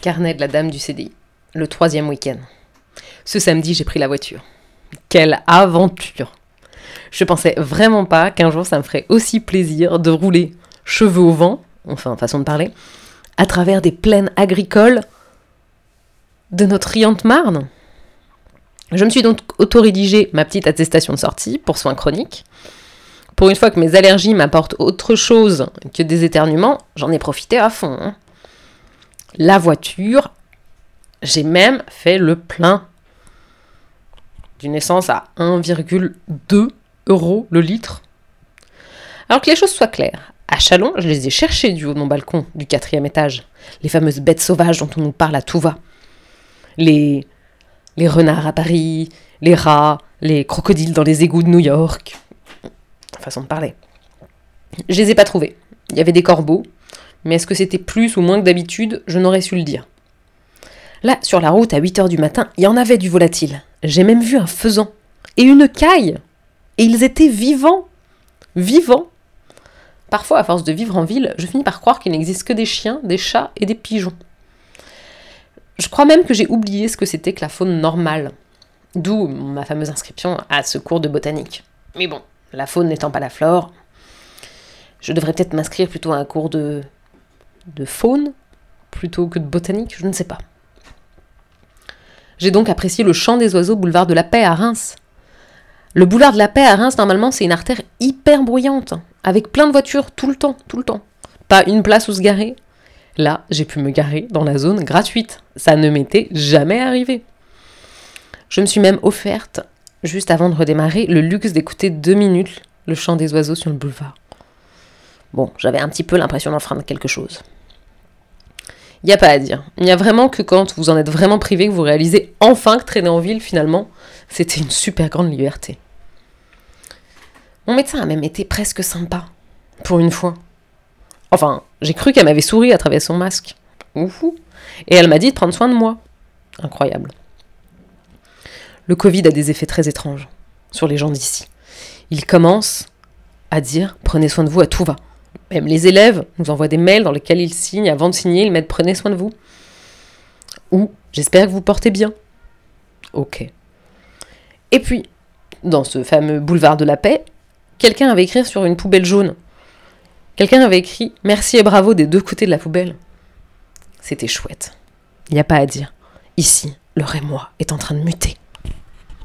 Carnet de la dame du CDI. Le troisième week-end. Ce samedi, j'ai pris la voiture. Quelle aventure Je pensais vraiment pas qu'un jour ça me ferait aussi plaisir de rouler cheveux au vent, enfin façon de parler, à travers des plaines agricoles de notre riante Marne. Je me suis donc auto-rédigé ma petite attestation de sortie pour soins chroniques. Pour une fois que mes allergies m'apportent autre chose que des éternuements, j'en ai profité à fond. hein. La voiture, j'ai même fait le plein d'une essence à 1,2 euros le litre. Alors que les choses soient claires, à Chalon, je les ai cherchés du haut de mon balcon du quatrième étage. Les fameuses bêtes sauvages dont on nous parle à tout va. Les, les renards à Paris, les rats, les crocodiles dans les égouts de New York. Façon de parler. Je les ai pas trouvés. Il y avait des corbeaux, mais est-ce que c'était plus ou moins que d'habitude? Je n'aurais su le dire. Là, sur la route, à 8h du matin, il y en avait du volatile. J'ai même vu un faisan. Et une caille. Et ils étaient vivants. Vivants. Parfois, à force de vivre en ville, je finis par croire qu'il n'existe que des chiens, des chats et des pigeons. Je crois même que j'ai oublié ce que c'était que la faune normale. D'où ma fameuse inscription à ce cours de botanique. Mais bon, la faune n'étant pas la flore, je devrais peut-être m'inscrire plutôt à un cours de, de faune plutôt que de botanique, je ne sais pas. J'ai donc apprécié le chant des oiseaux boulevard de la Paix à Reims. Le boulevard de la Paix à Reims, normalement, c'est une artère hyper bruyante, avec plein de voitures tout le temps, tout le temps. Pas une place où se garer. Là, j'ai pu me garer dans la zone gratuite. Ça ne m'était jamais arrivé. Je me suis même offerte, juste avant de redémarrer, le luxe d'écouter deux minutes le chant des oiseaux sur le boulevard. Bon, j'avais un petit peu l'impression d'enfreindre quelque chose. Il n'y a pas à dire. Il n'y a vraiment que quand vous en êtes vraiment privé que vous réalisez enfin que traîner en ville, finalement, c'était une super grande liberté. Mon médecin a même été presque sympa, pour une fois. Enfin, j'ai cru qu'elle m'avait souri à travers son masque. Ouhou. Et elle m'a dit de prendre soin de moi. Incroyable. Le Covid a des effets très étranges sur les gens d'ici. Il commence à dire prenez soin de vous à tout va. Même les élèves nous envoient des mails dans lesquels ils signent, avant de signer, ils mettent prenez soin de vous. Ou j'espère que vous portez bien. Ok. Et puis, dans ce fameux boulevard de la paix, quelqu'un avait écrit sur une poubelle jaune. Quelqu'un avait écrit merci et bravo des deux côtés de la poubelle. C'était chouette. Il n'y a pas à dire. Ici, le rémois est en train de muter.